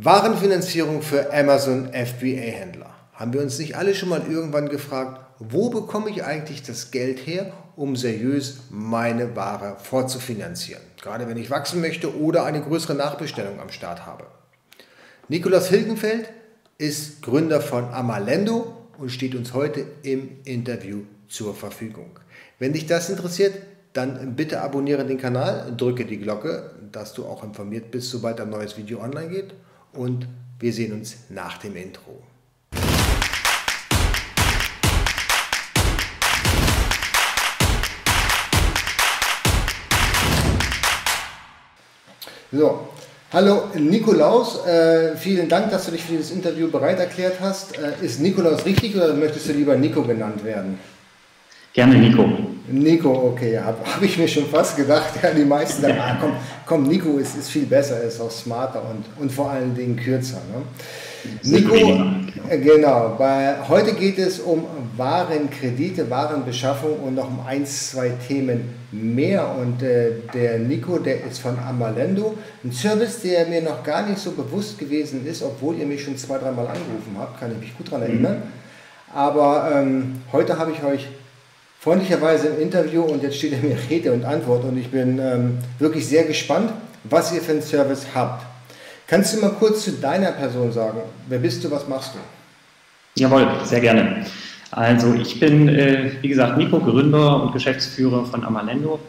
Warenfinanzierung für Amazon FBA-Händler. Haben wir uns nicht alle schon mal irgendwann gefragt, wo bekomme ich eigentlich das Geld her, um seriös meine Ware vorzufinanzieren? Gerade wenn ich wachsen möchte oder eine größere Nachbestellung am Start habe. Nikolaus Hilgenfeld ist Gründer von Amalendo und steht uns heute im Interview zur Verfügung. Wenn dich das interessiert, dann bitte abonniere den Kanal, drücke die Glocke, dass du auch informiert bist, sobald ein neues Video online geht und wir sehen uns nach dem Intro. So, hallo Nikolaus, äh, vielen Dank, dass du dich für dieses Interview bereit erklärt hast. Äh, ist Nikolaus richtig oder möchtest du lieber Nico genannt werden? Gerne Nico. Nico, okay, habe hab ich mir schon fast gedacht. Ja, die meisten sagen, ah, komm, komm, Nico ist, ist viel besser, ist auch smarter und, und vor allen Dingen kürzer. Ne? Nico, äh, genau, bei, heute geht es um Warenkredite, Warenbeschaffung und noch um ein, zwei Themen mehr. Und äh, der Nico, der ist von Amalendo, ein Service, der mir noch gar nicht so bewusst gewesen ist, obwohl ihr mich schon zwei, dreimal angerufen habt, kann ich mich gut daran erinnern. Mhm. Aber ähm, heute habe ich euch freundlicherweise im Interview und jetzt steht er mir Rede und Antwort und ich bin ähm, wirklich sehr gespannt, was ihr für einen Service habt. Kannst du mal kurz zu deiner Person sagen? Wer bist du, was machst du? Jawohl, sehr gerne. Also ich bin, äh, wie gesagt, Nico, Gründer und Geschäftsführer von Amalendo.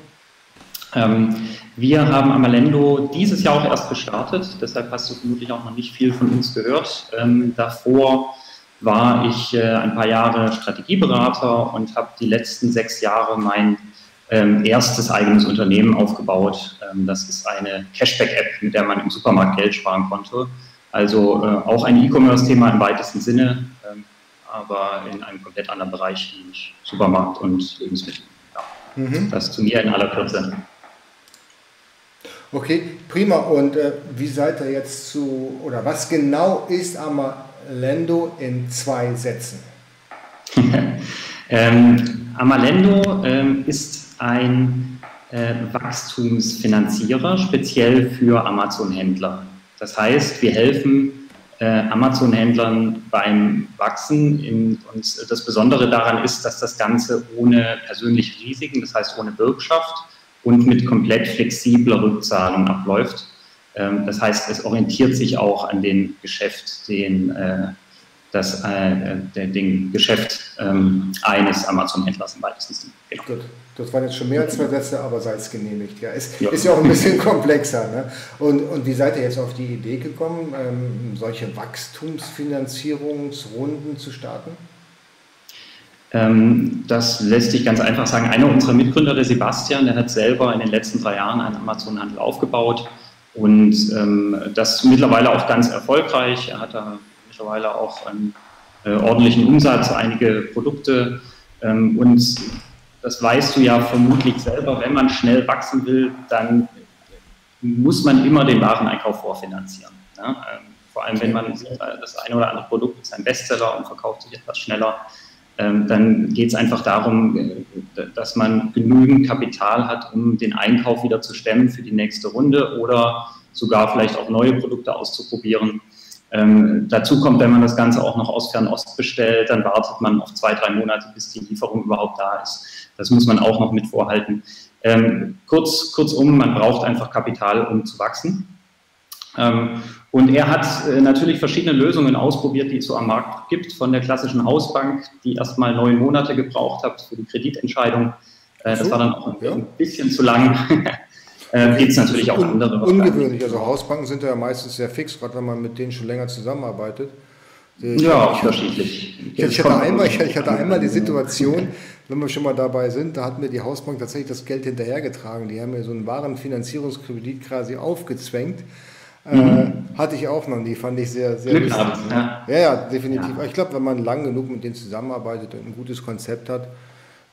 Ähm, wir haben Amalendo dieses Jahr auch erst gestartet, deshalb hast du vermutlich auch noch nicht viel von uns gehört. Ähm, davor war ich äh, ein paar Jahre Strategieberater und habe die letzten sechs Jahre mein ähm, erstes eigenes Unternehmen aufgebaut. Ähm, das ist eine Cashback-App, mit der man im Supermarkt Geld sparen konnte. Also äh, auch ein E-Commerce-Thema im weitesten Sinne, ähm, aber in einem komplett anderen Bereich, nämlich Supermarkt und Lebensmittel. Ja. Mhm. Das zu mir in aller Kürze. Okay, prima. Und äh, wie seid ihr jetzt zu, oder was genau ist Ama Amalendo in zwei Sätzen? ähm, Amalendo ähm, ist ein äh, Wachstumsfinanzierer, speziell für Amazon-Händler. Das heißt, wir helfen äh, Amazon-Händlern beim Wachsen. In, und das Besondere daran ist, dass das Ganze ohne persönliche Risiken, das heißt ohne Bürgschaft und mit komplett flexibler Rückzahlung abläuft. Ähm, das heißt, es orientiert sich auch an den Geschäft, den, äh, das, äh, den Geschäft ähm, eines Amazon-Händlers im weitesten Sinne. Genau. Gut, das waren jetzt schon mehr als zwei Sätze, aber sei es genehmigt. Ja, ist ja, ist ja auch ein bisschen komplexer. Ne? Und, und wie seid ihr jetzt auf die Idee gekommen, ähm, solche Wachstumsfinanzierungsrunden zu starten? Ähm, das lässt sich ganz einfach sagen. Einer unserer Mitgründer, der Sebastian, der hat selber in den letzten drei Jahren einen Amazon-Handel aufgebaut und ähm, das mittlerweile auch ganz erfolgreich. Er hat da mittlerweile auch einen äh, ordentlichen Umsatz, einige Produkte. Ähm, und das weißt du ja vermutlich selber, wenn man schnell wachsen will, dann muss man immer den Wareneinkauf vorfinanzieren. Ja? Ähm, vor allem, wenn man sieht, das eine oder andere Produkt ist ein Bestseller und verkauft sich etwas schneller, ähm, dann geht es einfach darum, äh, dass man genügend Kapital hat, um den Einkauf wieder zu stemmen für die nächste Runde oder sogar vielleicht auch neue Produkte auszuprobieren. Ähm, dazu kommt, wenn man das Ganze auch noch aus Fernost bestellt, dann wartet man auf zwei, drei Monate, bis die Lieferung überhaupt da ist. Das muss man auch noch mit vorhalten. Ähm, kurz, kurzum, man braucht einfach Kapital, um zu wachsen. Ähm, und er hat äh, natürlich verschiedene Lösungen ausprobiert, die es so am Markt gibt, von der klassischen Hausbank, die erstmal neun Monate gebraucht hat für die Kreditentscheidung. Äh, das war dann auch ein bisschen zu lang. äh, Gibt es natürlich auch andere. Ungewöhnlich, also Hausbanken sind ja meistens sehr fix, gerade wenn man mit denen schon länger zusammenarbeitet. Ich, ja, ich, unterschiedlich. Ich, ich, hatte einmal, ich, hatte einmal die Situation, wenn wir schon mal dabei sind, da hat mir die Hausbank tatsächlich das Geld hinterhergetragen. Die haben mir so einen Warenfinanzierungskredit quasi aufgezwängt. Äh, mhm. hatte ich auch noch nie, fand ich sehr, sehr Glück lustig. Ja. ja, ja, definitiv. Ja. Ich glaube, wenn man lang genug mit denen zusammenarbeitet und ein gutes Konzept hat,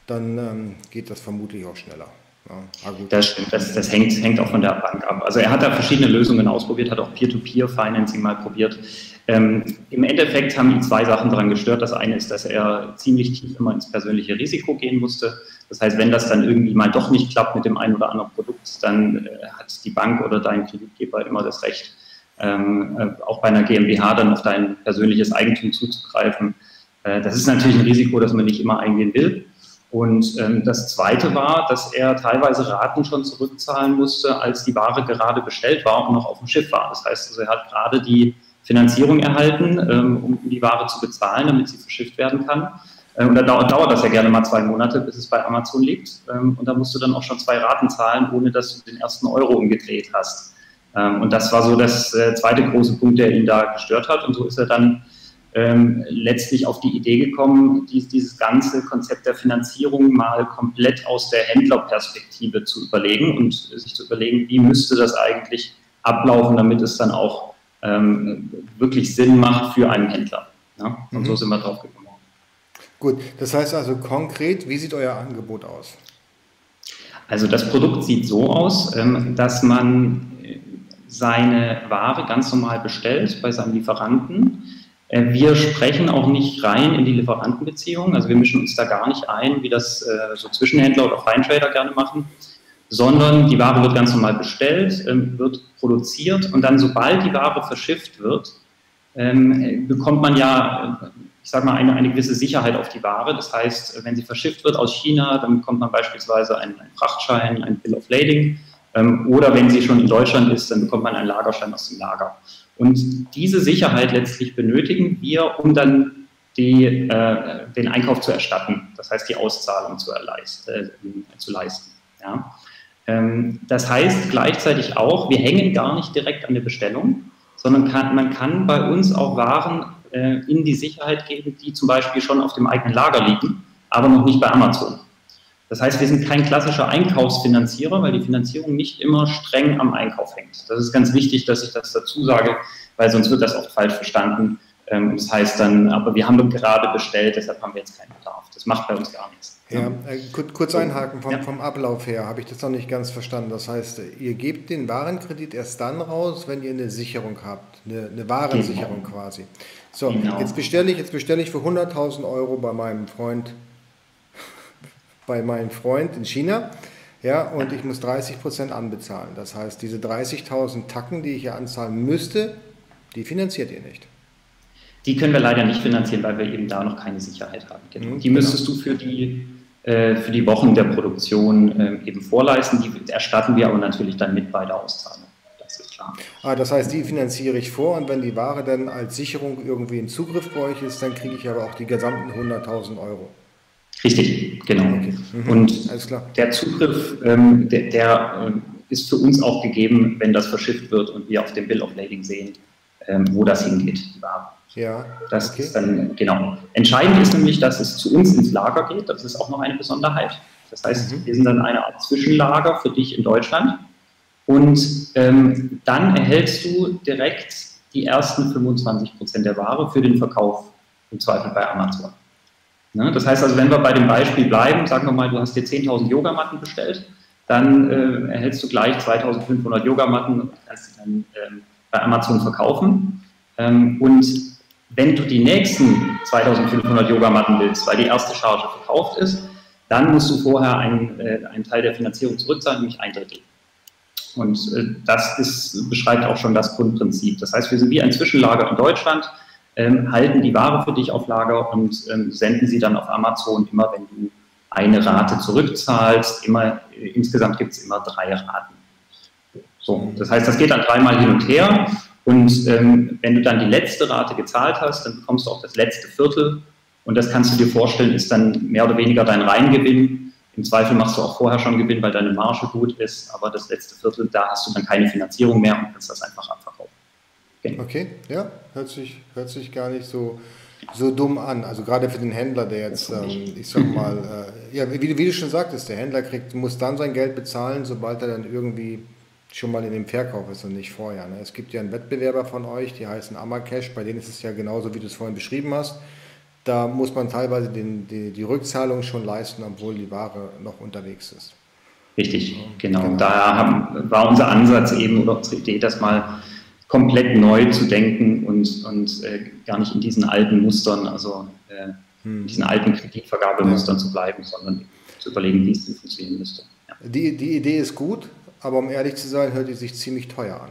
dann ähm, geht das vermutlich auch schneller. Ja, das stimmt, das, das hängt, hängt, auch von der Bank ab. Also er hat da verschiedene Lösungen ausprobiert, hat auch Peer-to-Peer-Financing mal probiert. Ähm, Im Endeffekt haben ihn zwei Sachen daran gestört. Das eine ist, dass er ziemlich tief immer ins persönliche Risiko gehen musste. Das heißt, wenn das dann irgendwie mal doch nicht klappt mit dem einen oder anderen Produkt, dann äh, hat die Bank oder dein Kreditgeber immer das Recht, ähm, äh, auch bei einer GmbH dann auf dein persönliches Eigentum zuzugreifen. Äh, das ist natürlich ein Risiko, das man nicht immer eingehen will. Und ähm, das Zweite war, dass er teilweise Raten schon zurückzahlen musste, als die Ware gerade bestellt war und noch auf dem Schiff war. Das heißt, also er hat gerade die Finanzierung erhalten, ähm, um die Ware zu bezahlen, damit sie verschifft werden kann. Äh, und da dauert, das ja gerne mal zwei Monate, bis es bei Amazon liegt. Ähm, und da musst du dann auch schon zwei Raten zahlen, ohne dass du den ersten Euro umgedreht hast. Ähm, und das war so das äh, zweite große Punkt, der ihn da gestört hat. Und so ist er dann ähm, letztlich auf die Idee gekommen, dies, dieses ganze Konzept der Finanzierung mal komplett aus der Händlerperspektive zu überlegen und sich zu überlegen, wie müsste das eigentlich ablaufen, damit es dann auch ähm, wirklich Sinn macht für einen Händler. Und mhm. so sind wir drauf gekommen. Gut, das heißt also konkret, wie sieht euer Angebot aus? Also das Produkt sieht so aus, ähm, dass man seine Ware ganz normal bestellt bei seinem Lieferanten. Äh, wir sprechen auch nicht rein in die Lieferantenbeziehung, also wir mischen uns da gar nicht ein, wie das äh, so Zwischenhändler oder Feintrader gerne machen, sondern die Ware wird ganz normal bestellt, ähm, wird produziert und dann, sobald die Ware verschifft wird, ähm, bekommt man ja, ich sage mal, eine, eine gewisse Sicherheit auf die Ware. Das heißt, wenn sie verschifft wird aus China, dann bekommt man beispielsweise einen, einen Frachtschein, ein Bill of Lading. Ähm, oder wenn sie schon in Deutschland ist, dann bekommt man einen Lagerschein aus dem Lager. Und diese Sicherheit letztlich benötigen wir, um dann die, äh, den Einkauf zu erstatten, das heißt die Auszahlung zu, äh, zu leisten. Ja. Ähm, das heißt gleichzeitig auch, wir hängen gar nicht direkt an der Bestellung, sondern kann, man kann bei uns auch Waren äh, in die Sicherheit geben, die zum Beispiel schon auf dem eigenen Lager liegen, aber noch nicht bei Amazon. Das heißt, wir sind kein klassischer Einkaufsfinanzierer, weil die Finanzierung nicht immer streng am Einkauf hängt. Das ist ganz wichtig, dass ich das dazu sage, weil sonst wird das oft falsch verstanden. Ähm, das heißt dann, aber wir haben gerade bestellt, deshalb haben wir jetzt keinen Bedarf. Das macht bei uns gar nichts. Ja, äh, kurz einhaken vom, ja. vom Ablauf her, habe ich das noch nicht ganz verstanden. Das heißt, ihr gebt den Warenkredit erst dann raus, wenn ihr eine Sicherung habt, eine, eine Warensicherung genau. quasi. So, genau. jetzt bestelle ich, jetzt bestelle ich für 100.000 Euro bei meinem Freund bei meinem Freund in China. Ja, und ich muss 30 Prozent anbezahlen. Das heißt, diese 30.000 Tacken, die ich hier anzahlen müsste, die finanziert ihr nicht. Die können wir leider nicht finanzieren, weil wir eben da noch keine Sicherheit haben. Genau. Mhm, die genau. müsstest du für die, äh, für die Wochen der Produktion äh, eben vorleisten. Die erstatten wir aber natürlich dann mit bei der Auszahlung. Das ist klar. Ah, das heißt, die finanziere ich vor und wenn die Ware dann als Sicherung irgendwie in Zugriff bei euch ist, dann kriege ich aber auch die gesamten 100.000 Euro. Richtig, genau. Okay. Mhm. Und der Zugriff, ähm, der, der äh, ist für uns auch gegeben, wenn das verschifft wird und wir auf dem Bill of Lading sehen, ähm, wo das hingeht, die Ware. Ja. Das okay. ist dann, genau. Entscheidend ist nämlich, dass es zu uns ins Lager geht. Das ist auch noch eine Besonderheit. Das heißt, mhm. wir sind dann eine Art Zwischenlager für dich in Deutschland. Und ähm, dann erhältst du direkt die ersten 25 Prozent der Ware für den Verkauf, im Zweifel bei Amazon. Ne? Das heißt also, wenn wir bei dem Beispiel bleiben, sagen wir mal, du hast dir 10.000 Yogamatten bestellt, dann äh, erhältst du gleich 2.500 Yogamatten und kannst sie dann ähm, bei Amazon verkaufen. Ähm, und wenn du die nächsten 2.500 Yogamatten willst, weil die erste Charge verkauft ist, dann musst du vorher einen, äh, einen Teil der Finanzierung zurückzahlen, nämlich ein Drittel. Und äh, das ist, beschreibt auch schon das Grundprinzip. Das heißt, wir sind wie ein Zwischenlager in Deutschland ähm, halten die Ware für dich auf Lager und ähm, senden sie dann auf Amazon immer, wenn du eine Rate zurückzahlst. Immer, äh, insgesamt gibt es immer drei Raten. So, das heißt, das geht dann dreimal hin und her. Und ähm, wenn du dann die letzte Rate gezahlt hast, dann bekommst du auch das letzte Viertel. Und das kannst du dir vorstellen, ist dann mehr oder weniger dein Reingewinn. Im Zweifel machst du auch vorher schon Gewinn, weil deine Marge gut ist. Aber das letzte Viertel, da hast du dann keine Finanzierung mehr und kannst das einfach abverkaufen. Okay, ja, hört sich, hört sich gar nicht so, so dumm an. Also gerade für den Händler, der jetzt, ähm, ich sag mal, äh, ja, wie, wie, du schon sagtest, der Händler kriegt, muss dann sein Geld bezahlen, sobald er dann irgendwie schon mal in dem Verkauf ist und nicht vorher. Ne? Es gibt ja einen Wettbewerber von euch, die heißen Amacash, bei denen ist es ja genauso, wie du es vorhin beschrieben hast. Da muss man teilweise den, die, die Rückzahlung schon leisten, obwohl die Ware noch unterwegs ist. Richtig, genau. genau. Da haben, war unser Ansatz eben oder unsere Idee, dass mal komplett neu zu denken und, und äh, gar nicht in diesen alten Mustern, also äh, hm. in diesen alten Kreditvergabemustern ja. zu bleiben, sondern zu überlegen, wie es denn funktionieren müsste. Ja. Die, die Idee ist gut, aber um ehrlich zu sein, hört die sich ziemlich teuer an.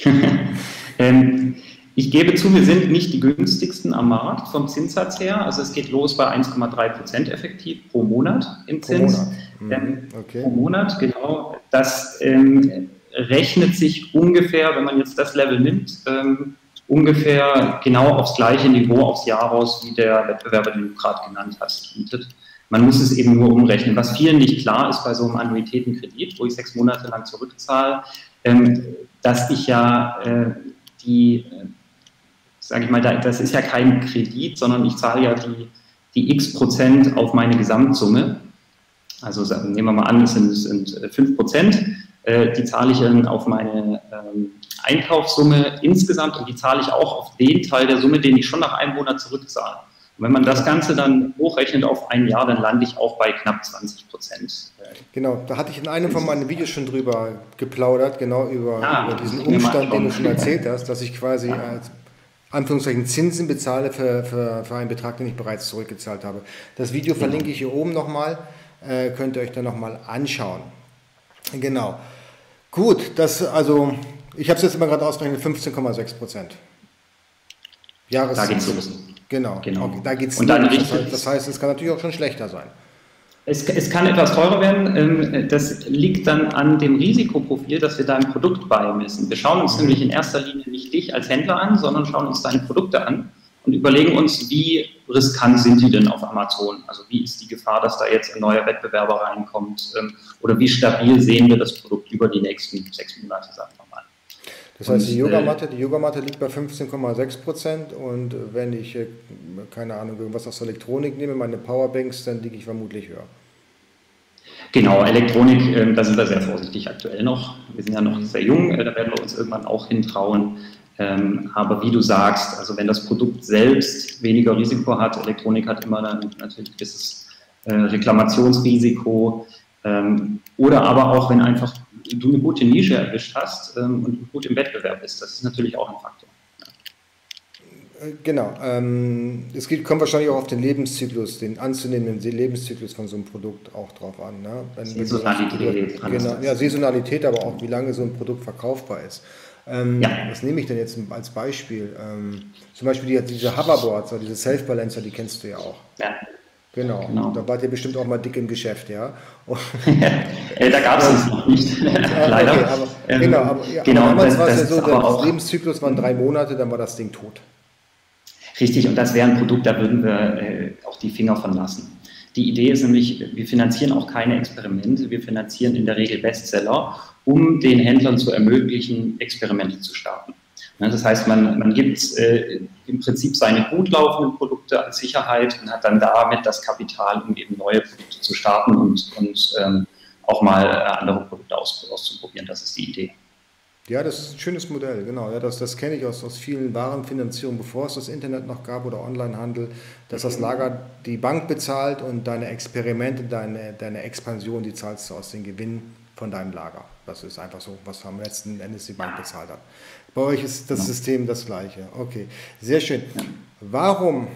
ähm, ich gebe zu, wir sind nicht die günstigsten am Markt vom Zinssatz her. Also es geht los bei 1,3 Prozent effektiv pro Monat im Zins. Pro Monat, ähm, okay. pro Monat genau. Das ähm, rechnet sich ungefähr, wenn man jetzt das Level nimmt, ähm, ungefähr genau aufs gleiche Niveau aufs Jahr raus, wie der Wettbewerber, den du gerade genannt hast, bietet. Man muss es eben nur umrechnen. Was vielen nicht klar ist bei so einem Annuitätenkredit, wo ich sechs Monate lang zurückzahle, ähm, dass ich ja äh, die, sage ich mal, da, das ist ja kein Kredit, sondern ich zahle ja die, die x Prozent auf meine Gesamtsumme. Also nehmen wir mal an, es sind, sind 5 Prozent. Äh, die zahle ich dann auf meine ähm, Einkaufssumme insgesamt und die zahle ich auch auf den Teil der Summe, den ich schon nach einem Monat zurückzahle. Und wenn man das Ganze dann hochrechnet auf ein Jahr, dann lande ich auch bei knapp 20 Prozent. Genau, da hatte ich in einem von meinen Videos schon drüber geplaudert, genau über, ah, über diesen Umstand, den du schon erzählt hast, dass ich quasi als Anführungszeichen Zinsen bezahle für, für, für einen Betrag, den ich bereits zurückgezahlt habe. Das Video genau. verlinke ich hier oben nochmal, äh, könnt ihr euch dann nochmal anschauen. Genau. Gut, das also, ich habe es jetzt immer gerade ausgerechnet, 15,6 Prozent. Jahreszins. Da geht's los. Genau, genau. Okay, da geht's Und dann los. Das heißt, es kann natürlich auch schon schlechter sein. Es, es, kann etwas teurer werden. Ähm, das liegt dann an dem Risikoprofil, das wir deinem Produkt beimessen. Wir schauen uns nämlich in erster Linie nicht dich als Händler an, sondern schauen uns deine Produkte an und überlegen uns, wie riskant sind die denn auf Amazon? Also wie ist die Gefahr, dass da jetzt ein neuer Wettbewerber reinkommt? Ähm, oder wie stabil sehen wir das Produkt über die nächsten sechs Monate, sagen wir mal? Das heißt, die äh, Yogamatte, die Yogamatte liegt bei 15,6 Prozent und wenn ich, äh, keine Ahnung, irgendwas aus Elektronik nehme, meine Powerbanks, dann liege ich vermutlich höher. Genau, Elektronik, ähm, da sind wir sehr vorsichtig aktuell noch. Wir sind ja noch sehr jung, äh, da werden wir uns irgendwann auch hintrauen. Ähm, aber wie du sagst, also wenn das Produkt selbst weniger Risiko hat, Elektronik hat immer dann natürlich ein gewisses äh, Reklamationsrisiko ähm, oder aber auch wenn einfach du eine gute Nische erwischt hast ähm, und gut im Wettbewerb bist, das ist natürlich auch ein Faktor. Äh, genau. Ähm, es geht, kommt wahrscheinlich auch auf den Lebenszyklus, den anzunehmenden Lebenszyklus von so einem Produkt auch drauf an. Ne? Wenn, Saisonalität. Genau, ja, Saisonalität, aber auch wie lange so ein Produkt verkaufbar ist. Ähm, ja. Was nehme ich denn jetzt als Beispiel? Ähm, zum Beispiel die, diese Hoverboards, diese Self-Balancer, die kennst du ja auch. Ja. Genau. genau. Da wart ihr bestimmt auch mal dick im Geschäft, ja. da gab es es noch nicht, leider. Okay, aber, ähm, genau, aber, ja, genau, aber damals war es ja so, der Lebenszyklus waren drei Monate, dann war das Ding tot. Richtig, und das wäre ein Produkt, da würden wir äh, auch die Finger von lassen. Die Idee ist nämlich, wir finanzieren auch keine Experimente, wir finanzieren in der Regel Bestseller um den Händlern zu ermöglichen, Experimente zu starten. Das heißt, man, man gibt äh, im Prinzip seine gut laufenden Produkte als Sicherheit und hat dann damit das Kapital, um eben neue Produkte zu starten und, und ähm, auch mal äh, andere Produkte aus, auszuprobieren. Das ist die Idee. Ja, das ist ein schönes Modell, genau. Ja, das, das kenne ich aus, aus vielen Warenfinanzierungen, bevor es das Internet noch gab oder Onlinehandel, dass das Lager die Bank bezahlt und deine Experimente, deine, deine Expansion, die zahlst du aus den Gewinnen von deinem Lager. Das ist einfach so, was am letzten Endes die Bank bezahlt hat. Bei euch ist das System das gleiche. Okay, sehr schön. Warum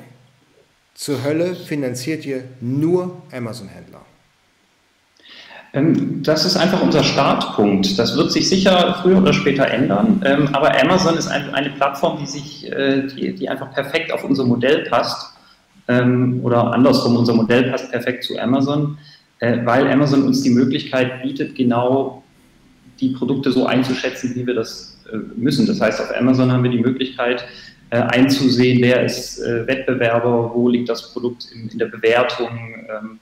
zur Hölle finanziert ihr nur Amazon-Händler? Ähm, das ist einfach unser Startpunkt. Das wird sich sicher früher oder später ändern. Ähm, aber Amazon ist eine Plattform, die sich, äh, die, die einfach perfekt auf unser Modell passt. Ähm, oder andersrum, unser Modell passt perfekt zu Amazon. Äh, weil Amazon uns die Möglichkeit bietet, genau die Produkte so einzuschätzen, wie wir das äh, müssen. Das heißt, auf Amazon haben wir die Möglichkeit äh, einzusehen, wer ist Wettbewerber, wo liegt das Produkt in, der Bewertung, ähm,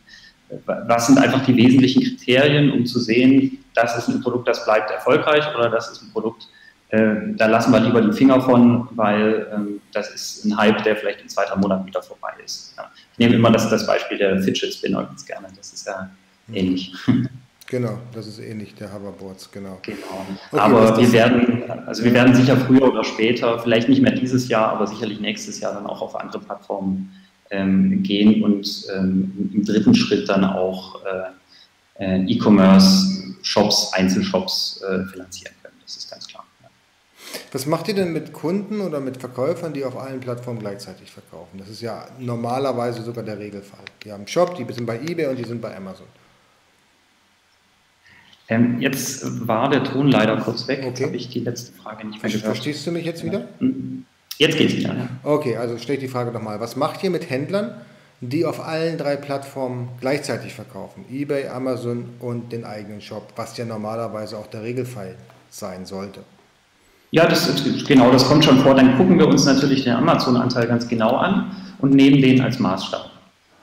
was sind einfach die wesentlichen Kriterien, um zu sehen, das ist ein Produkt, das bleibt erfolgreich oder das ist ein Produkt, da lassen wir lieber die Finger von, weil ähm, das ist ein Hype, der vielleicht in zwei, drei Monaten wieder vorbei ist nehme immer das, das Beispiel der Fidget Spinner ganz gerne. Das ist ja mhm. ähnlich. Genau, das ist ähnlich, der Hoverboards, genau. Genau. Okay, aber wir werden, also wir werden sicher früher oder später, vielleicht nicht mehr dieses Jahr, aber sicherlich nächstes Jahr dann auch auf andere Plattformen ähm, gehen und ähm, im dritten Schritt dann auch äh, äh E-Commerce-Shops, Einzelshops äh, finanzieren können. Das ist ganz klar. Was macht ihr denn mit Kunden oder mit Verkäufern, die auf allen Plattformen gleichzeitig verkaufen? Das ist ja normalerweise sogar der Regelfall. Die haben einen Shop, die sind bei eBay und die sind bei Amazon. Ähm, jetzt war der Ton leider kurz weg. Okay. Habe ich die letzte Frage nicht mehr gehört. Verstehst du mich jetzt wieder? Hm. Jetzt geht es wieder. Ja. Okay, also stelle ich die Frage nochmal. Was macht ihr mit Händlern, die auf allen drei Plattformen gleichzeitig verkaufen? eBay, Amazon und den eigenen Shop, was ja normalerweise auch der Regelfall sein sollte. Ja, das, genau, das kommt schon vor. Dann gucken wir uns natürlich den Amazon-Anteil ganz genau an und nehmen den als Maßstab.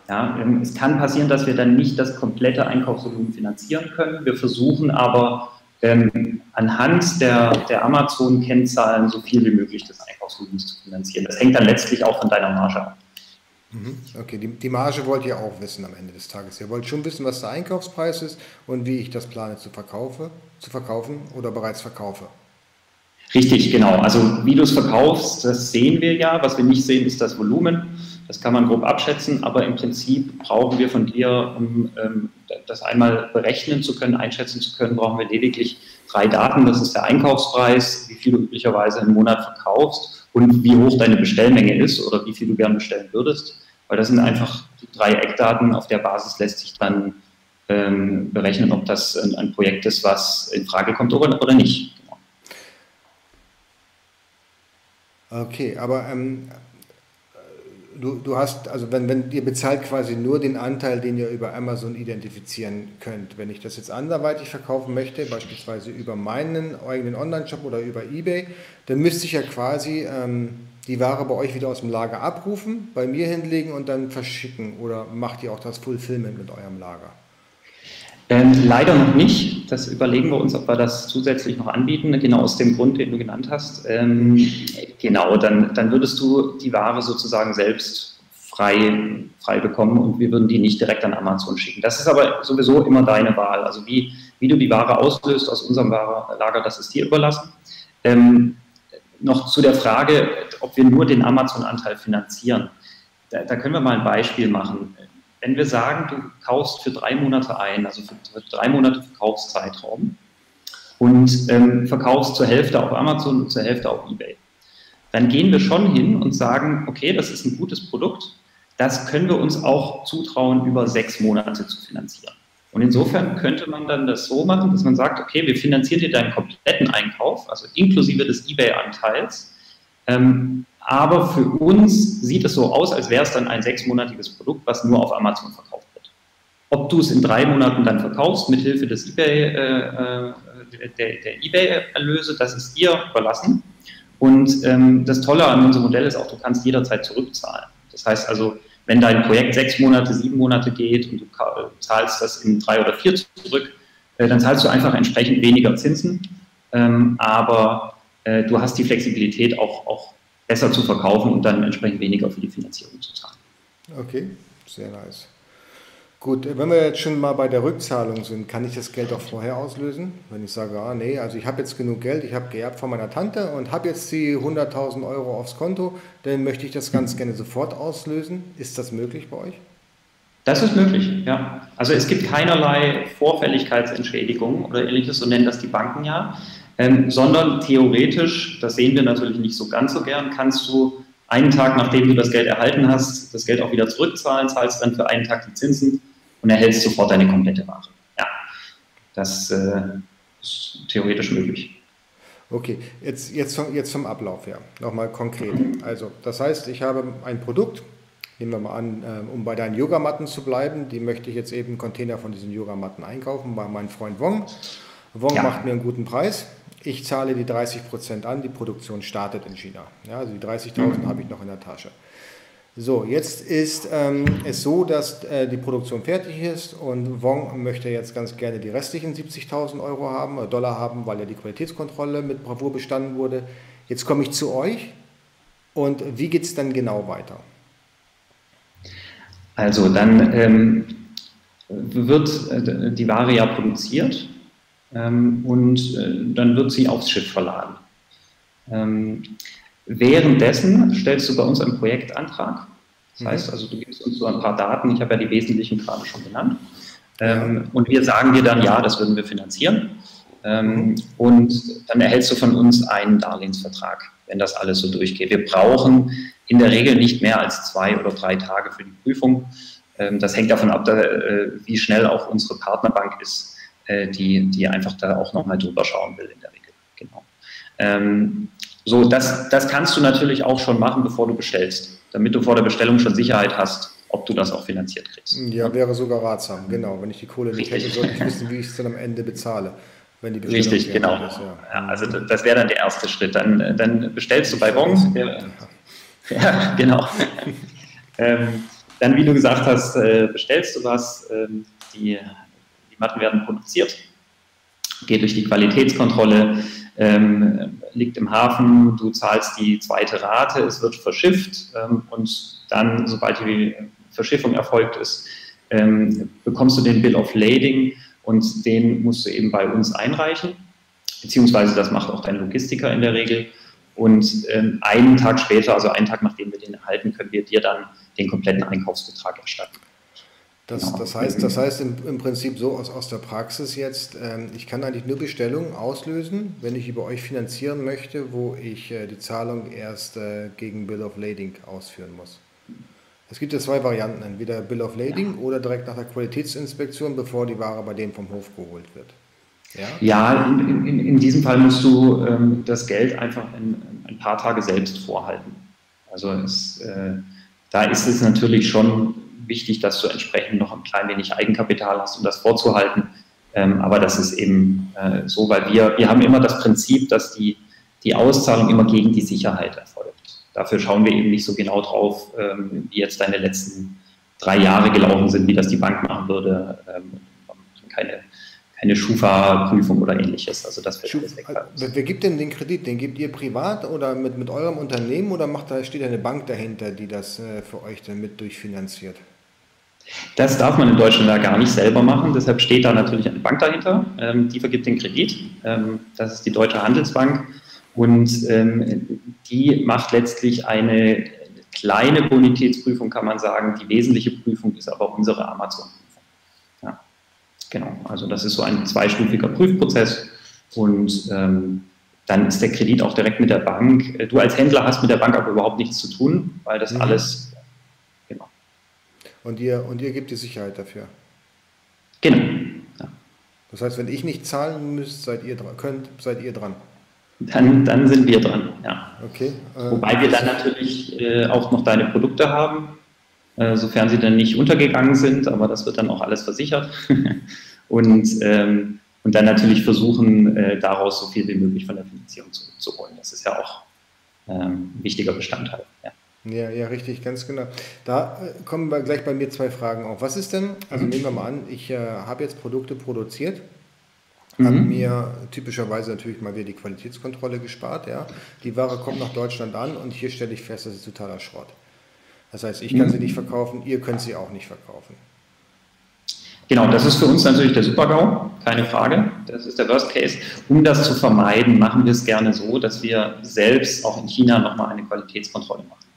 Ja, ähm, es kann passieren, dass wir dann nicht das komplette Einkaufsvolumen finanzieren können. Wir versuchen aber ähm, anhand der, der Amazon-Kennzahlen so viel wie möglich des Einkaufsvolumens zu finanzieren. Das hängt dann letztlich auch von deiner Marge ab. Mhm. Okay, die, die Marge wollt ihr auch wissen am Ende des Tages. Ihr wollt schon wissen, was der Einkaufspreis ist und wie ich das plane zu, verkaufe, zu verkaufen oder bereits verkaufe. Richtig, genau. Also wie du es verkaufst, das sehen wir ja. Was wir nicht sehen, ist das Volumen. Das kann man grob abschätzen, aber im Prinzip brauchen wir von dir, um ähm, das einmal berechnen zu können, einschätzen zu können, brauchen wir lediglich drei Daten. Das ist der Einkaufspreis, wie viel du üblicherweise im Monat verkaufst und wie hoch deine Bestellmenge ist oder wie viel du gern bestellen würdest. Weil das sind einfach die drei Eckdaten. Auf der Basis lässt sich dann ähm, berechnen, ob das ein, ein, Projekt ist, was in Frage kommt oder, oder nicht. Okay, aber ähm, du, du hast, also wenn, wenn ihr bezahlt quasi nur den Anteil, den ihr über Amazon identifizieren könnt. Wenn ich das jetzt anderweitig verkaufen möchte, beispielsweise über meinen eigenen Online-Shop oder über eBay, dann müsste ich ja quasi ähm, die Ware bei euch wieder aus dem Lager abrufen, bei mir hinlegen und dann verschicken. Oder macht ihr auch das Fulfillment mit eurem Lager? Ähm, leider noch nicht. Das überlegen wir uns, ob wir das zusätzlich noch anbieten, genau aus dem Grund, den du genannt hast. Ähm, genau, dann, dann würdest du die Ware sozusagen selbst frei, frei bekommen und wir würden die nicht direkt an Amazon schicken. Das ist aber sowieso immer deine Wahl. Also wie, wie du die Ware auslöst aus unserem Lager, das ist dir überlassen. Ähm, noch zu der Frage, ob wir nur den Amazon-Anteil finanzieren. Da, da können wir mal ein Beispiel machen wenn wir sagen, du kaufst für drei Monate ein, also für, drei Monate Verkaufszeitraum und ähm, verkaufst zur Hälfte auf Amazon und zur Hälfte auf eBay, dann gehen wir schon hin und sagen, okay, das ist ein gutes Produkt, das können wir uns auch zutrauen, über sechs Monate zu finanzieren. Und insofern könnte man dann das so machen, dass man sagt, okay, wir finanzieren dir deinen kompletten Einkauf, also inklusive des eBay-Anteils, ähm, aber für uns sieht es so aus, als wäre es dann ein sechsmonatiges Produkt, was nur auf Amazon verkauft wird. Ob du es in drei Monaten dann verkaufst, mit Hilfe des eBay, äh, äh der, der eBay-Erlöse, das ist dir überlassen. Und ähm, das Tolle an unserem Modell ist auch, du kannst jederzeit zurückzahlen. Das heißt also, wenn dein Projekt sechs Monate, sieben Monate geht und du zahlst das in drei oder vier zurück, äh, dann zahlst du einfach entsprechend weniger Zinsen. Ähm, aber äh, du hast die Flexibilität auch, auch besser zu verkaufen und dann entsprechend weniger für die Finanzierung zu zahlen. Okay, sehr nice. Gut, wenn wir jetzt schon mal bei der Rückzahlung sind, kann ich das Geld auch vorher auslösen? Wenn ich sage, ah nee, also ich habe jetzt genug Geld, ich habe geerbt von meiner Tante und habe jetzt die 100.000 Euro aufs Konto, dann möchte ich das ganz gerne sofort auslösen. Ist das möglich bei euch? Das ist möglich, ja. Also es gibt keinerlei Vorfälligkeitsentschädigung oder ähnliches, so nennen das die Banken ja ähm, sondern theoretisch, das sehen wir natürlich nicht so ganz so gern, kannst du einen Tag, nachdem du das Geld erhalten hast, das Geld auch wieder zurückzahlen, zahlst dann für einen Tag die Zinsen und erhältst sofort deine komplette Ware. Ja, das äh, ist theoretisch möglich. Okay, jetzt, jetzt, jetzt zum Ablauf her, nochmal konkret. Also, das heißt, ich habe ein Produkt, nehmen wir mal an, äh, um bei deinen Yogamatten zu bleiben, die möchte ich jetzt eben einen Container von diesen Yogamatten einkaufen bei meinem Freund Wong. Wong ja. macht mir einen guten Preis ich zahle die 30 Prozent an, die Produktion startet in China. Ja, also die 30.000 mhm. habe ich noch in der Tasche. So, jetzt ist ähm, es so, dass äh, die Produktion fertig ist und Wong möchte jetzt ganz gerne die restlichen 70.000 Euro haben, äh, Dollar haben, weil ja die Qualitätskontrolle mit Bravour bestanden wurde. Jetzt komme ich zu euch und wie geht es dann genau weiter? Also dann ähm, wird äh, die Ware ja produziert ähm, und äh, dann wird sie aufs Schiff verladen. Ähm, währenddessen stellst du bei uns einen Projektantrag. Das mhm. heißt also, du gibst uns so ein paar Daten, ich habe ja die wesentlichen gerade schon genannt. Ähm, und wir sagen dir dann, ja, das würden wir finanzieren. Ähm, und dann erhältst du von uns einen Darlehensvertrag, wenn das alles so durchgeht. Wir brauchen in der Regel nicht mehr als zwei oder drei Tage für die Prüfung. Ähm, das hängt davon ab, da, äh, wie schnell auch unsere Partnerbank ist äh, die, die einfach da auch nochmal drüber schauen will in der Regel. Genau. Ähm, so, das, das kannst du natürlich auch schon machen, bevor du bestellst, damit du vor der Bestellung schon Sicherheit hast, ob du das auch finanziert kriegst. Ja, wäre sogar ratsam, genau. Wenn ich die Kohle nicht Richtig. hätte, sollte ich wissen, wie ich es dann am Ende bezahle. Wenn die Bestellung Richtig, genau. Ist, ja. Ja, also das wäre dann der erste Schritt. Dann, dann bestellst du bei Bongs. Ja, genau. ähm, dann, wie du gesagt hast, äh, bestellst du was, ähm, die, die Matten werden produziert, geht durch die Qualitätskontrolle, ähm, liegt im Hafen, du zahlst die zweite Rate, es wird verschifft ähm, und dann, sobald die Verschiffung erfolgt ist, ähm, bekommst du den Bill of Lading und den musst du eben bei uns einreichen, beziehungsweise das macht auch dein Logistiker in der Regel. Und ähm, einen Tag später, also einen Tag nachdem wir den erhalten, können wir dir dann den kompletten Einkaufsbetrag erstatten. Das, das, heißt, das heißt im, im Prinzip so aus, aus der Praxis jetzt, ähm, ich kann eigentlich nur Bestellungen auslösen, wenn ich über euch finanzieren möchte, wo ich äh, die Zahlung erst äh, gegen Bill of Lading ausführen muss. Es gibt ja zwei Varianten, entweder Bill of Lading ja. oder direkt nach der Qualitätsinspektion, bevor die Ware bei dem vom Hof geholt wird. Ja, ja in, in, in diesem Fall musst du ähm, das Geld einfach in, ein paar Tage selbst vorhalten. Also es, äh, da ist es natürlich schon wichtig, dass du entsprechend noch ein klein wenig Eigenkapital hast, um das vorzuhalten. Ähm, aber das ist eben äh, so, weil wir, wir haben immer das Prinzip, dass die, die Auszahlung immer gegen die Sicherheit erfolgt. Dafür schauen wir eben nicht so genau drauf, ähm, wie jetzt deine letzten drei Jahre gelaufen sind, wie das die Bank machen würde. Ähm, keine keine Schufa-Prüfung oder ähnliches. Also das wird Schuf, weg. Also, wer gibt denn den Kredit? Den gebt ihr privat oder mit, mit eurem Unternehmen oder macht da, steht eine Bank dahinter, die das äh, für euch dann mit durchfinanziert? Das darf man in Deutschland da gar nicht selber machen, deshalb steht da natürlich eine Bank dahinter, ähm, die vergibt den Kredit. Ähm, das ist die Deutsche Handelsbank und ähm, die macht letztlich eine kleine Bonitätsprüfung, kann man sagen. Die wesentliche Prüfung ist aber unsere Amazon-Prüfung. Genau, also das ist so ein zweistufiger Prüfprozess und ähm, dann ist der Kredit auch direkt mit der Bank. Du als Händler hast mit der Bank aber überhaupt nichts zu tun, weil das mhm. alles, genau. Und ihr, und ihr gebt die Sicherheit dafür? Genau. Ja. Das heißt, wenn ich nicht zahlen müsst, seid ihr dran, könnt, seid ihr dran? Dann, dann sind wir dran, ja. Okay. Äh, Wobei wir dann natürlich äh, auch noch deine Produkte haben, sofern sie dann nicht untergegangen sind, aber das wird dann auch alles versichert. und, ähm, und dann natürlich versuchen, äh, daraus so viel wie möglich von der Finanzierung zurückzuholen. Das ist ja auch ähm, ein wichtiger Bestandteil. Ja. Ja, ja, richtig, ganz genau. Da äh, kommen wir gleich bei mir zwei Fragen auf. Was ist denn, also mhm. nehmen wir mal an, ich äh, habe jetzt Produkte produziert, mhm. habe mir typischerweise natürlich mal wieder die Qualitätskontrolle gespart. Ja. Die Ware kommt nach Deutschland an und hier stelle ich fest, das ist totaler Schrott. Das heißt, ich kann sie nicht verkaufen, ihr könnt sie auch nicht verkaufen. Genau, das ist für uns natürlich der Super-GAU, keine Frage. Das ist der Worst Case. Um das zu vermeiden, machen wir es gerne so, dass wir selbst auch in China nochmal eine Qualitätskontrolle machen.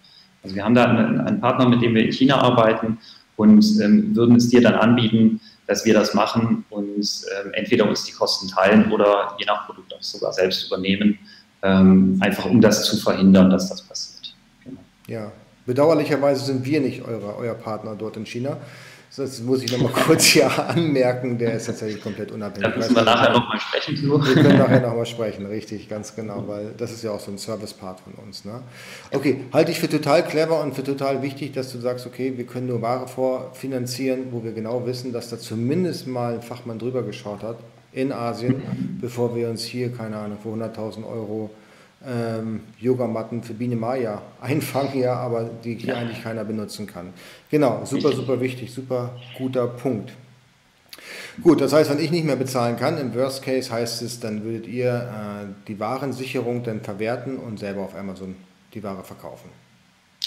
Also wir haben da einen, Partner, mit dem wir in China arbeiten und ähm, würden es dir dann anbieten, dass wir das machen und ähm, entweder uns die Kosten teilen oder je nach Produkt auch sogar selbst übernehmen, ähm, einfach um das zu verhindern, dass das passiert. Genau. Ja, Bedauerlicherweise sind wir nicht eure, euer Partner dort in China. Das muss ich nochmal kurz hier anmerken, der ist tatsächlich komplett unabhängig. Da müssen wir nachher nochmal sprechen. So. Wir können nachher nochmal sprechen, richtig, ganz genau, weil das ist ja auch so ein Service-Part von uns. Ne? Okay, halte ich für total clever und für total wichtig, dass du sagst, okay, wir können nur Ware vorfinanzieren, wo wir genau wissen, dass da zumindest mal ein Fachmann drüber geschaut hat in Asien, bevor wir uns hier, keine Ahnung, für 100.000 Euro ähm, Yogamatten für Biene Maya einfangen, ja, aber die hier ja. eigentlich keiner benutzen kann. Genau, super, super wichtig, super guter Punkt. Gut, das heißt, wenn ich nicht mehr bezahlen kann, im Worst Case heißt es, dann würdet ihr äh, die Warensicherung dann verwerten und selber auf Amazon die Ware verkaufen.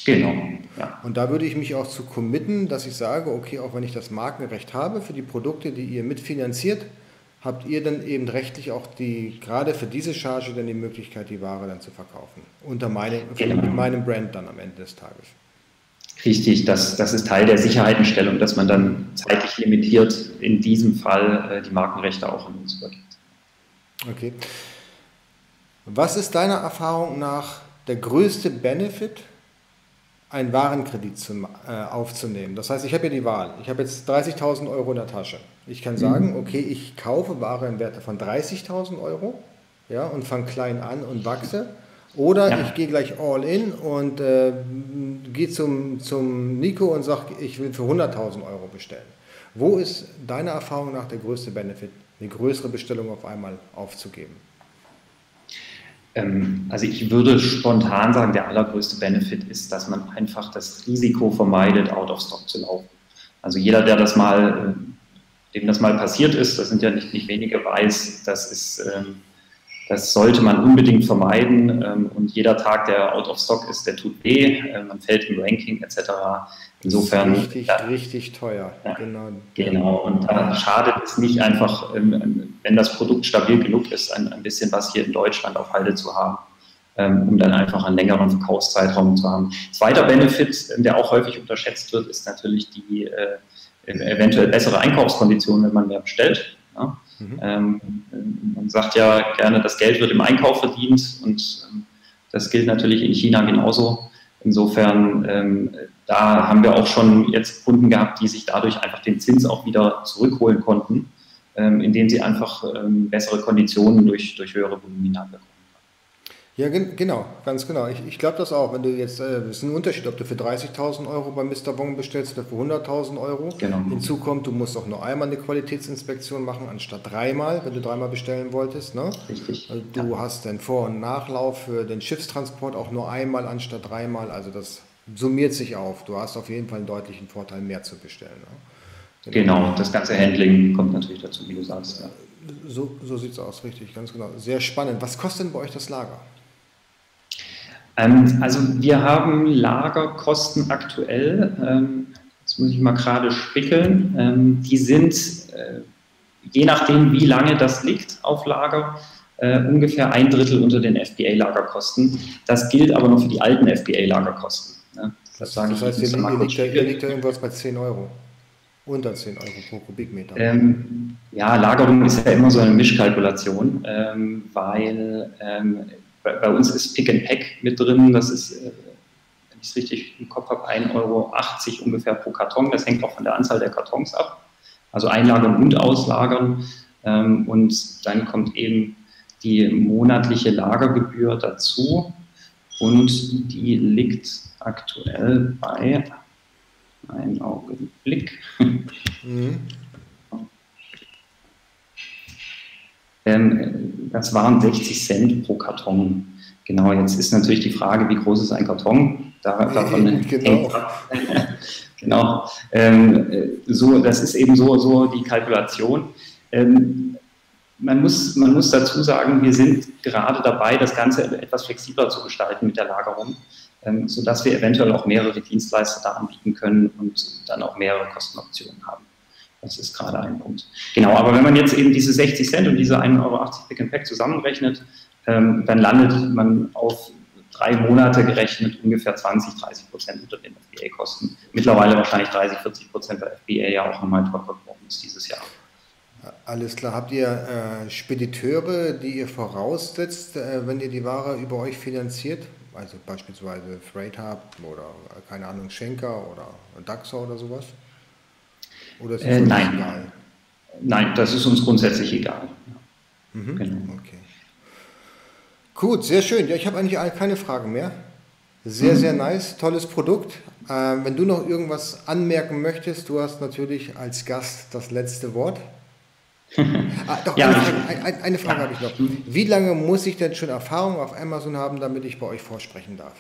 Genau. Ja. Und da würde ich mich auch zu committen, dass ich sage, okay, auch wenn ich das Markenrecht habe für die Produkte, die ihr mitfinanziert, habt ihr dann eben rechtlich auch die, gerade für diese Charge dann die Möglichkeit, die Ware dann zu verkaufen. Unter meinem, genau. meinem Brand dann am Ende des Tages. Richtig, das, das ist Teil der Sicherheitenstellung, dass man dann zeitlich limitiert in diesem Fall äh, die Markenrechte auch an uns übergibt. Okay. Was ist deiner Erfahrung nach der größte Benefit einen Warenkredit zu, äh, aufzunehmen. Das heißt, ich habe ja die Wahl. Ich habe jetzt 30.000 Euro in der Tasche. Ich kann sagen, mhm. okay, ich kaufe Ware im Werte von 30.000 Euro ja, und fange klein an und wachse. Oder ja. ich gehe gleich all in und äh, gehe zum, zum Nico und sage, ich will für 100.000 Euro bestellen. Wo ist deiner Erfahrung nach der größte Benefit, eine größere Bestellung auf einmal aufzugeben? Ähm, also ich würde spontan sagen, der allergrößte Benefit ist, dass man einfach das Risiko vermeidet, out of stock zu laufen. Also jeder, der das mal, äh, dem das mal passiert ist, das sind ja nicht, nicht wenige, weiß, das ist, das sollte man unbedingt vermeiden. Ähm, und jeder Tag, der out of stock ist, der tut weh, äh, man fällt im Ranking etc. Insofern. Richtig, ja, richtig teuer. Ja, genau. Genau. Und da schadet es nicht einfach, ähm, wenn das Produkt stabil genug ist, ein, ein bisschen was hier in Deutschland auf Halde zu haben, ähm, um dann einfach einen längeren Verkaufszeitraum zu haben. Zweiter Benefit, der auch häufig unterschätzt wird, ist natürlich die äh, eventuell bessere Einkaufskondition, wenn man mehr bestellt. Ja? Mhm. Ähm, man sagt ja gerne, das Geld wird im Einkauf verdient und ähm, das gilt natürlich in China genauso. Insofern ähm, da haben wir auch schon jetzt Kunden gehabt, die sich dadurch einfach den Zins auch wieder zurückholen konnten, ähm, indem sie einfach ähm, bessere Konditionen durch, durch höhere Volumina bekommen. Ja, gen genau, ganz genau. Ich, ich glaube das auch. Wenn du jetzt, äh, es ist ein Unterschied, ob du für 30.000 Euro bei Mr. Wong bestellst oder für 100.000 Euro. Genau. Hinzu kommt, du musst auch nur einmal eine Qualitätsinspektion machen, anstatt dreimal, wenn du dreimal bestellen wolltest. Ne? Richtig. Also du ja. hast den Vor- und Nachlauf für den Schiffstransport auch nur einmal anstatt dreimal. Also das summiert sich auf. Du hast auf jeden Fall einen deutlichen Vorteil, mehr zu bestellen. Ne? Genau, das ganze Handling kommt natürlich dazu, wie du sagst. Ja. So, so sieht es aus, richtig, ganz genau. Sehr spannend. Was kostet denn bei euch das Lager? Ähm, also wir haben Lagerkosten aktuell, ähm, jetzt muss ich mal gerade spickeln, ähm, die sind, äh, je nachdem wie lange das liegt auf Lager, äh, ungefähr ein Drittel unter den FBA-Lagerkosten. Das gilt aber nur für die alten FBA-Lagerkosten. Ne? Das, das, heißt, ihr, ihr, liegt, ihr liegt ja irgendwas bei 10 Euro. Unter 10 Euro pro Kubikmeter. Ähm, ja, Lagerung ist ja immer so eine Mischkalkulation, ähm, weil ähm, bei, bei, uns ist Pick and Pack mit drin. Das ist, äh, wenn ich es richtig im Kopf habe, 1,80 Euro ungefähr pro Karton. Das hängt auch von der Anzahl der Kartons ab. Also einlagern und auslagern. Ähm, und dann kommt eben die monatliche Lagergebühr dazu. Und die liegt aktuell bei, einen Augenblick, mhm. Ähm, das waren 60 Cent pro Karton. Genau, jetzt ist natürlich die Frage, wie groß ist ein Karton? davon genau. genau. Ähm, so, das ist eben so, so die Kalkulation. Ähm, man, muss, man muss dazu sagen, wir sind gerade dabei, das Ganze etwas flexibler zu gestalten mit der Lagerung, ähm, sodass wir eventuell auch mehrere Dienstleister da anbieten können und dann auch mehrere Kostenoptionen haben. Das ist gerade ein Punkt. Genau, aber wenn man jetzt eben diese 60 Cent und diese 1,80 Euro Pick and Pack zusammenrechnet, ähm, dann landet man auf drei Monate gerechnet ungefähr 20, 30 Prozent unter den FBA-Kosten. Mittlerweile wahrscheinlich 30, 40 Prozent der FBA ja auch nochmal teurer geworden ist dieses Jahr. Alles klar. Habt ihr äh, Spediteure, die ihr voraussetzt, äh, wenn ihr die Ware über euch finanziert? Also beispielsweise Freight Hub oder äh, keine Ahnung, Schenker oder Daxa oder sowas? Oder ist das äh, nein. egal? Nein, das ist uns grundsätzlich egal. Mhm. Genau. Okay. Gut, sehr schön. Ja, ich habe eigentlich keine Fragen mehr. Sehr, mhm. sehr nice, tolles Produkt. Ähm, wenn du noch irgendwas anmerken möchtest, du hast natürlich als Gast das letzte Wort. ah, doch, ja, eine Frage, eine, eine Frage ja. habe ich noch. Wie lange muss ich denn schon Erfahrung auf Amazon haben, damit ich bei euch vorsprechen darf?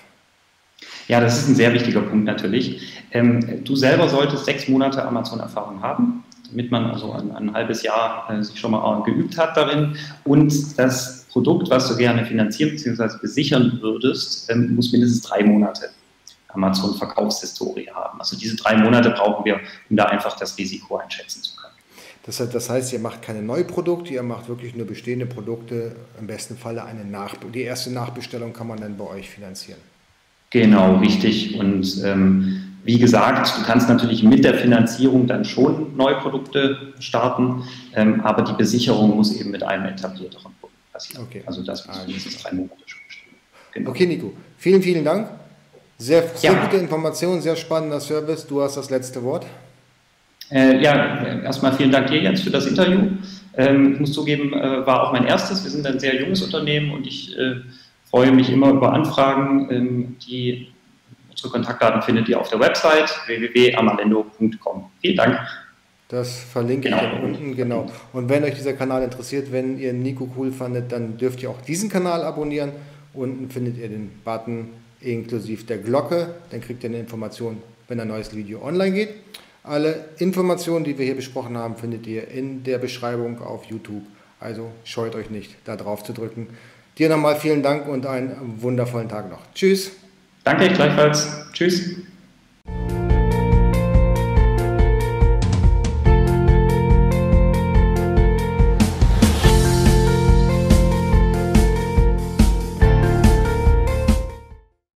Ja, das ist ein sehr wichtiger Punkt natürlich. Ähm, du selber solltest sechs Monate Amazon-Erfahrung haben, damit man also ein, ein halbes Jahr äh, sich schon mal geübt hat darin. Und das Produkt, was du gerne finanzieren bzw. besichern würdest, ähm, muss mindestens drei Monate Amazon-Verkaufshistorie haben. Also diese drei Monate brauchen wir, um da einfach das Risiko einschätzen zu können. Das, das heißt, ihr macht keine Neuprodukte, ihr macht wirklich nur bestehende Produkte, im besten Falle eine Nach die erste Nachbestellung kann man dann bei euch finanzieren. Genau, richtig. Und ähm, wie gesagt, du kannst natürlich mit der Finanzierung dann schon neue Produkte starten, ähm, aber die Besicherung muss eben mit einem etablierteren Produkt passieren. Okay. Also das muss mindestens drei Monate schon bestehen. Genau. Okay, Nico. Vielen, vielen Dank. Sehr, sehr ja. gute Information, sehr spannender Service. Du hast das letzte Wort. Äh, ja, erstmal vielen Dank dir jetzt für das Interview. Ähm, ich muss zugeben, äh, war auch mein erstes. Wir sind ein sehr junges Unternehmen und ich äh, freue mich immer über Anfragen. Ähm, die, unsere Kontaktdaten findet ihr auf der Website www.amalendo.com. Vielen Dank. Das verlinke genau. ich dann unten, genau. Und wenn euch dieser Kanal interessiert, wenn ihr Nico cool fandet, dann dürft ihr auch diesen Kanal abonnieren. Unten findet ihr den Button inklusive der Glocke. Dann kriegt ihr eine Information, wenn ein neues Video online geht. Alle Informationen, die wir hier besprochen haben, findet ihr in der Beschreibung auf YouTube. Also scheut euch nicht, da drauf zu drücken. Dir nochmal vielen Dank und einen wundervollen Tag noch. Tschüss. Danke, gleichfalls. Tschüss.